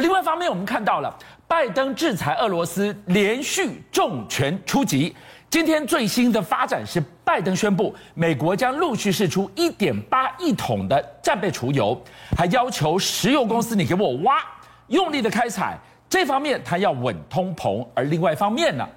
另外一方面，我们看到了拜登制裁俄罗斯连续重拳出击。今天最新的发展是，拜登宣布美国将陆续释出一点八亿桶的战备储油，还要求石油公司你给我挖，用力的开采。这方面他要稳通膨，而另外一方面呢，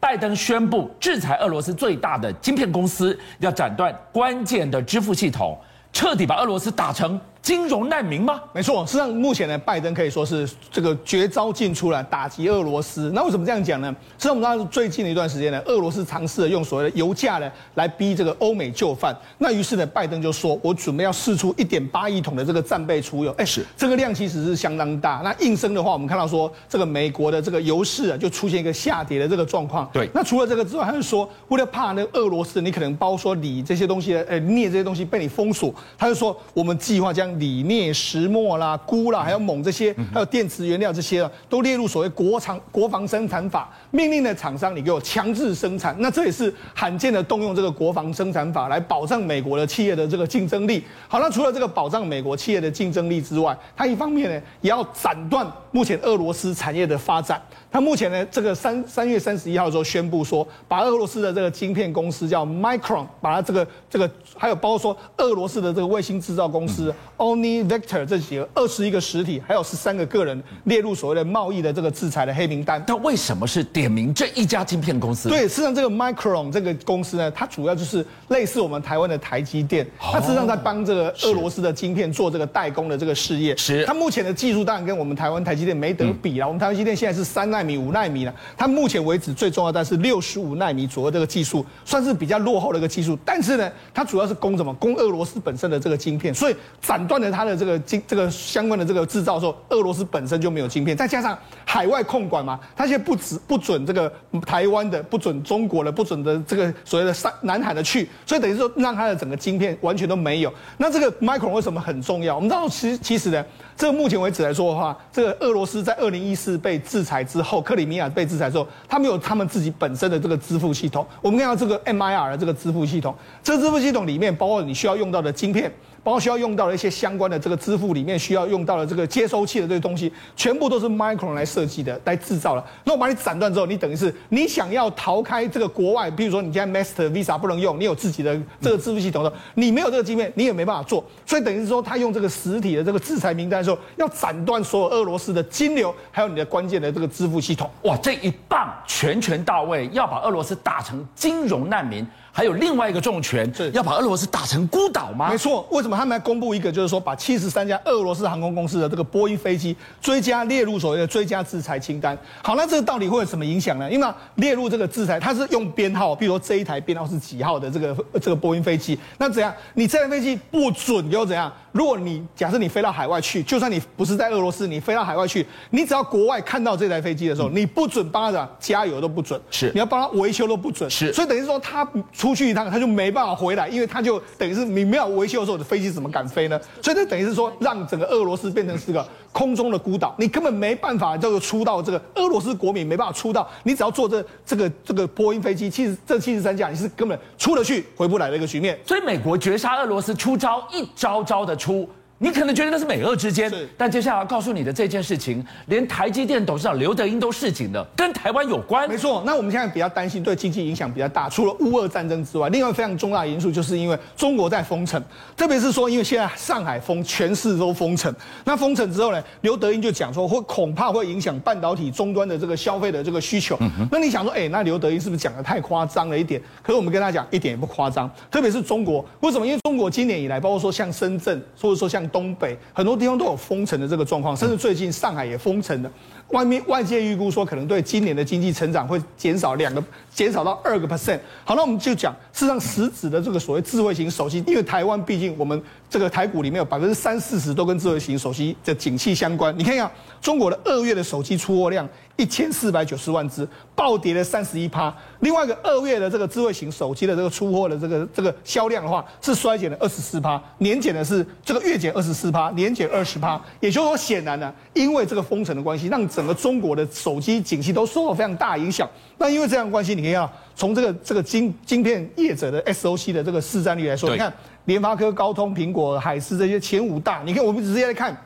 拜登宣布制裁俄罗斯最大的晶片公司，要斩断关键的支付系统，彻底把俄罗斯打成。金融难民吗？没错，实际上目前呢，拜登可以说是这个绝招尽出来打击俄罗斯。那为什么这样讲呢？实际上我们知道最近的一段时间呢，俄罗斯尝试了用所谓的油价呢来逼这个欧美就范。那于是呢，拜登就说：“我准备要试出一点八亿桶的这个战备储油。”哎，是这个量其实是相当大。那应声的话，我们看到说这个美国的这个油市啊就出现一个下跌的这个状况。对。那除了这个之外，他就说为了怕那个俄罗斯，你可能包括说锂这些东西，呃，镍这些东西被你封锁，他就说我们计划将锂、镍、石墨啦、钴啦，还有锰这些，还有电池原料这些啊，都列入所谓国产国防生产法，命令的厂商你给我强制生产。那这也是罕见的动用这个国防生产法来保障美国的企业的这个竞争力。好，那除了这个保障美国企业的竞争力之外，它一方面呢也要斩断目前俄罗斯产业的发展。它目前呢这个三三月三十一号的时候宣布说，把俄罗斯的这个晶片公司叫 Micron，把它这个这个还有包括说俄罗斯的这个卫星制造公司 Oni Vector。这几个二十一个实体，还有十三个个人列入所谓的贸易的这个制裁的黑名单。但为什么是点名这一家晶片公司？对，事实际上这个 Micron 这个公司呢，它主要就是类似我们台湾的台积电，它实际上在帮这个俄罗斯的晶片做这个代工的这个事业。是。它目前的技术当然跟我们台湾台积电没得比了。我们台湾台积电现在是三纳米、五纳米了，它目前为止最重要的是六十五纳米左右这个技术，算是比较落后的一个技术。但是呢，它主要是供什么？供俄罗斯本身的这个晶片，所以斩断了它的这个晶这个相关的这个制造的时候，俄罗斯本身就没有晶片，再加上海外控管嘛，它现在不止不准这个台湾的，不准中国的，不准的这个所谓的三南海的去，所以等于说让它的整个晶片完全都没有。那这个 Micron 为什么很重要？我们知道其实其实呢，这目前为止来说的话，这个俄罗斯在二零一四被制裁之后，克里米亚被制裁之后，他们有他们自己本身的这个支付系统。我们看到这个 MIR 的这个支付系统，这个支付系统里面包括你需要用到的晶片。包括需要用到的一些相关的这个支付里面需要用到的这个接收器的这些东西，全部都是 Micron 来设计的、来制造的。那我把你斩断之后，你等于是你想要逃开这个国外，比如说你现在 Master Visa 不能用，你有自己的这个支付系统的，你没有这个晶片，你也没办法做。所以等于是说，他用这个实体的这个制裁名单的时候，要斩断所有俄罗斯的金流，还有你的关键的这个支付系统。哇，这一棒拳拳到位，要把俄罗斯打成金融难民。还有另外一个重拳，是要把俄罗斯打成孤岛吗？没错，为什么他们要公布一个，就是说把七十三家俄罗斯航空公司的这个波音飞机追加列入所谓的追加制裁清单？好，那这个到底会有什么影响呢？因为列入这个制裁，它是用编号，比如说这一台编号是几号的这个这个波音飞机，那怎样？你这台飞机不准又怎样？如果你假设你飞到海外去，就算你不是在俄罗斯，你飞到海外去，你只要国外看到这台飞机的时候，你不准帮他加油都不准，是你要帮他维修都不准，是。所以等于说他出去一趟，他就没办法回来，因为他就等于是你没有维修的时候，的飞机怎么敢飞呢？所以这等于是说让整个俄罗斯变成是个空中的孤岛，你根本没办法这个出到这个俄罗斯国民没办法出到，你只要坐这这个这个波音飞机七十这七十三架，你是根本出得去回不来的一个局面。所以美国绝杀俄罗斯出招一招招的出。你可能觉得那是美俄之间，但接下来要告诉你的这件事情，连台积电董事长刘德英都示警了，跟台湾有关。没错，那我们现在比较担心对经济影响比较大，除了乌俄战争之外，另外非常重大的因素就是因为中国在封城，特别是说因为现在上海封，全市都封城，那封城之后呢，刘德英就讲说会恐怕会影响半导体终端的这个消费的这个需求。那你想说，哎，那刘德英是不是讲的太夸张了一点？可是我们跟他讲一点也不夸张，特别是中国，为什么？因为中国今年以来，包括说像深圳，或者说像东北很多地方都有封城的这个状况，甚至最近上海也封城了。外面外界预估说，可能对今年的经济成长会减少两个，减少到二个 percent。好，那我们就讲，事实上实质的这个所谓智慧型手机，因为台湾毕竟我们这个台股里面有百分之三四十都跟智慧型手机的景气相关。你看一下中国的二月的手机出货量一千四百九十万只，暴跌了三十一趴。另外一个二月的这个智慧型手机的这个出货的这个这个销量的话，是衰减了二十四趴，年减的是这个月减二十四趴，年减二十趴。也就是说，显然呢，因为这个封城的关系，让整个中国的手机景气都受到非常大影响。那因为这样的关系，你可以看从这个这个晶晶片业者的 SOC 的这个市占率来说，你看联发科、高通、苹果、海思这些前五大，你看我们直接来看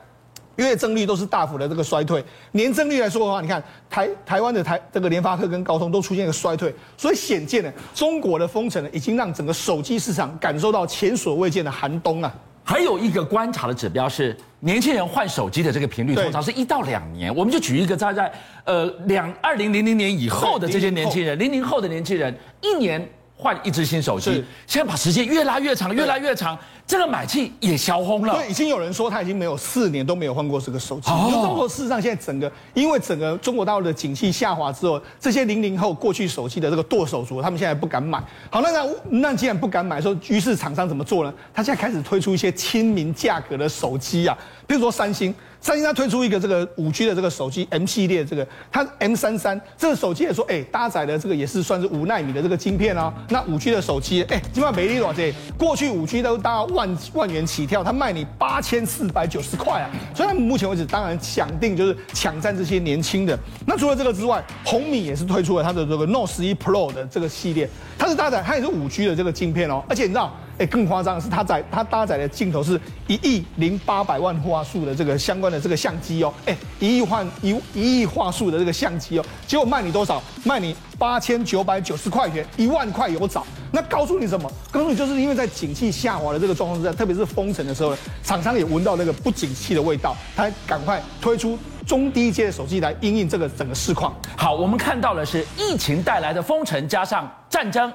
月增率都是大幅的这个衰退，年增率来说的话，你看台台湾的台这个联发科跟高通都出现一个衰退，所以显见呢，中国的封城呢，已经让整个手机市场感受到前所未见的寒冬啊。还有一个观察的指标是，年轻人换手机的这个频率通常是一到两年。我们就举一个在在呃两二零零零年以后的这些年轻人，零零后的年轻人一年。换一只新手机，现在把时间越拉越长，越拉越长，这个买气也消轰了。对，已经有人说他已经没有四年都没有换过这个手机。哦，中国事实上现在整个，因为整个中国大陆的景气下滑之后，这些零零后过去手机的这个剁手族，他们现在不敢买。好，那那那既然不敢买，说于是厂商怎么做呢？他现在开始推出一些亲民价格的手机啊，比如说三星。三星它推出一个这个五 G 的这个手机 M 系列，这个它 M 三三这个手机也说，哎，搭载的这个也是算是五纳米的这个晶片哦。那五 G 的手机，哎，基本上没利多少，过去五 G 都大概万万元起跳，它卖你八千四百九十块啊。所以它目前为止，当然想定就是抢占这些年轻的。那除了这个之外，红米也是推出了它的这个 Note 11 Pro 的这个系列，它是搭载它也是五 G 的这个晶片哦，而且你知道。哎，更夸张的是，它载它搭载的镜头是一亿零八百万画素的这个相关的这个相机哦，哎，一亿换一一亿画素的这个相机哦，结果卖你多少？卖你八千九百九十块钱，一万块有找。那告诉你什么？告诉你就是因为在景气下滑的这个状况之下，特别是封城的时候，厂商也闻到那个不景气的味道，他赶快推出中低阶的手机来应应这个整个市况。好，我们看到的是疫情带来的封城加上战争。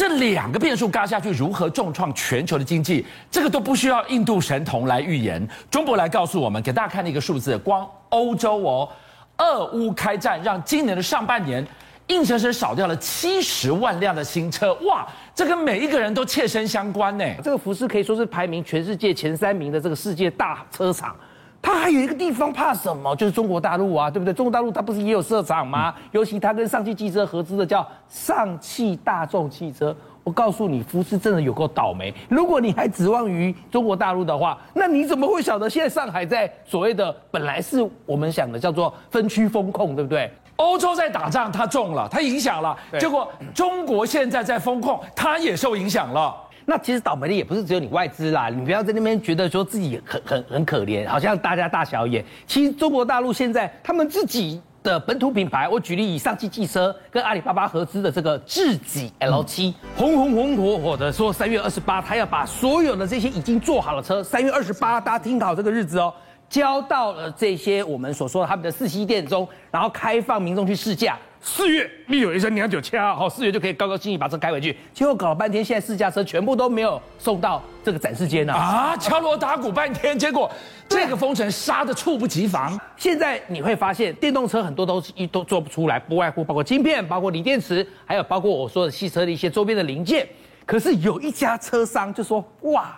这两个变数嘎下去，如何重创全球的经济？这个都不需要印度神童来预言。中博来告诉我们，给大家看的一个数字，光欧洲哦，俄乌开战让今年的上半年硬生生少掉了七十万辆的新车，哇，这跟每一个人都切身相关呢。这个福斯可以说是排名全世界前三名的这个世界大车厂。他还有一个地方怕什么？就是中国大陆啊，对不对？中国大陆它不是也有设厂吗？尤其他跟上汽汽车合资的叫上汽大众汽车。我告诉你，福斯真的有够倒霉。如果你还指望于中国大陆的话，那你怎么会晓得现在上海在所谓的本来是我们想的叫做分区风控，对不对？欧洲在打仗，它中了，它影响了。结果中国现在在风控，它也受影响了。那其实倒霉的也不是只有你外资啦，你不要在那边觉得说自己很很很可怜，好像大家大小眼。其实中国大陆现在他们自己的本土品牌，我举例以上汽汽车跟阿里巴巴合资的这个智己 L7，红红红火火的说三月二十八他要把所有的这些已经做好的车，三月二十八大家听好这个日子哦，交到了这些我们所说的他们的四 C 店中，然后开放民众去试驾。四月，你有一声娘酒掐，好，四月就可以高高兴兴把车开回去。结果搞了半天，现在试驾车全部都没有送到这个展示间呢。啊，敲锣打鼓半天，结果这个封城杀的猝不及防。现在你会发现，电动车很多都一都做不出来，不外乎包括晶片，包括锂电池，还有包括我说的汽车的一些周边的零件。可是有一家车商就说：哇，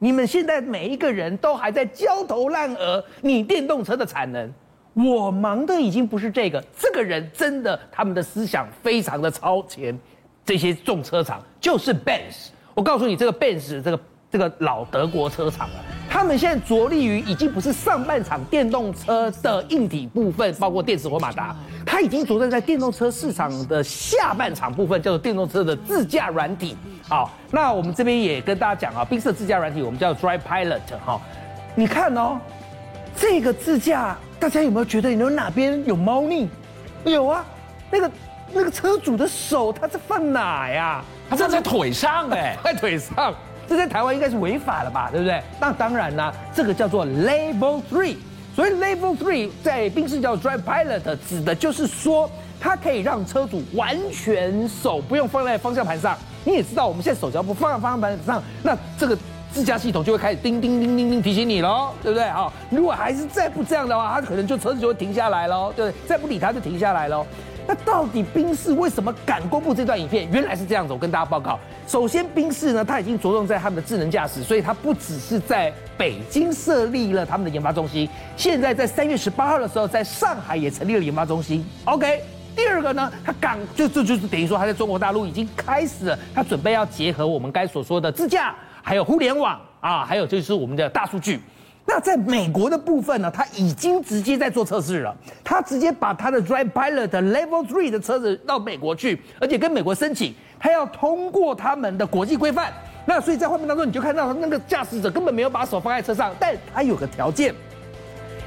你们现在每一个人都还在焦头烂额，你电动车的产能。我忙的已经不是这个，这个人真的，他们的思想非常的超前。这些重车厂就是 Benz，我告诉你，这个 Benz 这个这个老德国车厂啊，他们现在着力于已经不是上半场电动车的硬体部分，包括电池或马达，他已经着重在电动车市场的下半场部分，叫做电动车的自驾软体。好，那我们这边也跟大家讲啊，冰色自驾软体我们叫 Drive Pilot 哈，你看哦，这个自驾。大家有没有觉得你有哪边有猫腻？有啊，那个那个车主的手他在放哪呀？他站在腿上哎，在腿上，这在台湾应该是违法了吧？对不对？那当然啦，这个叫做 Level Three，所以 Level Three 在宾士叫 Drive Pilot，指的就是说它可以让车主完全手不用放在方向盘上。你也知道，我们现在手只要不放在方向盘上，那这个。自驾系统就会开始叮叮叮叮叮提醒你喽，对不对？好，如果还是再不这样的话，它可能就车子就会停下来喽，对不对？再不理它就停下来喽。那到底宾士为什么敢公布这段影片？原来是这样子，我跟大家报告。首先，宾士呢，它已经着重在他们的智能驾驶，所以它不只是在北京设立了他们的研发中心，现在在三月十八号的时候，在上海也成立了研发中心。OK，第二个呢，它敢就这就，就是等于说，它在中国大陆已经开始了，它准备要结合我们该所说的自驾。还有互联网啊，还有就是我们的大数据。那在美国的部分呢，他已经直接在做测试了。他直接把他的 Drive Pilot Level Three 的车子到美国去，而且跟美国申请，他要通过他们的国际规范。那所以在画面当中，你就看到那个驾驶者根本没有把手放在车上，但他有个条件，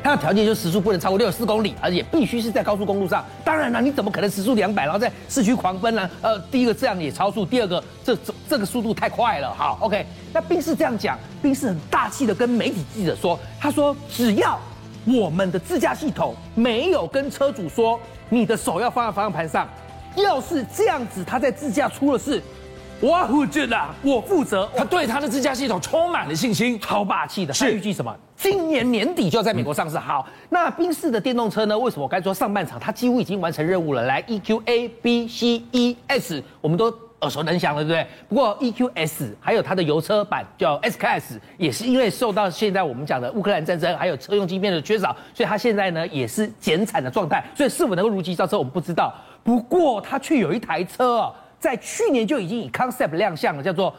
它的条件就是时速不能超过六十四公里，而且必须是在高速公路上。当然了，你怎么可能时速两百，然后在市区狂奔呢？呃，第一个这样也超速，第二个这这这个速度太快了。好，OK，那宾士这样讲，宾士很大气的跟媒体记者说，他说只要我们的自驾系统没有跟车主说你的手要放在方向盘上，要是这样子，他在自驾出了事。我负责啊，我负责。他对他的自驾系统充满了信心，超霸气的。是预计什么？今年年底就要在美国上市。好，那宾士的电动车呢？为什么我刚才说上半场它几乎已经完成任务了？来，EQ A B C E S，我们都耳熟能详了，对不对？不过 EQ S 还有它的油车版叫 S Class，也是因为受到现在我们讲的乌克兰战争还有车用晶片的缺少，所以它现在呢也是减产的状态。所以是否能够如期造车，我们不知道。不过它却有一台车啊。在去年就已经以 concept 亮相了，叫做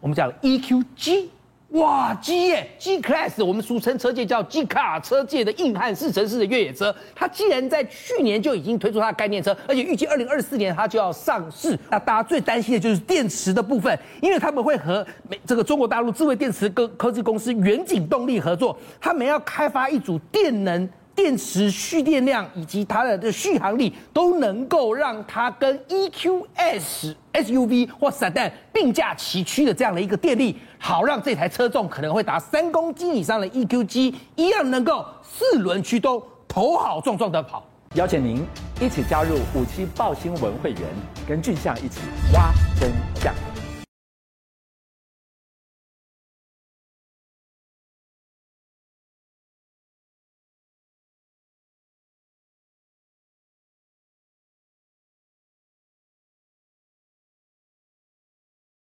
我们讲 EQG，哇，G 耶，G Class，我们俗称车界叫 G 卡车界的硬汉四乘四的越野车。它既然在去年就已经推出它的概念车，而且预计二零二四年它就要上市。那大家最担心的就是电池的部分，因为他们会和美这个中国大陆智慧电池科科技公司远景动力合作，他们要开发一组电能。电池蓄电量以及它的这续航力都能够让它跟 EQS SUV 或 Sedan 并驾齐驱的这样的一个电力，好让这台车重可能会达三公斤以上的 EQG 一样能够四轮驱动，头好壮壮的跑。邀请您一起加入五七报新闻会员，跟俊相一起挖真相。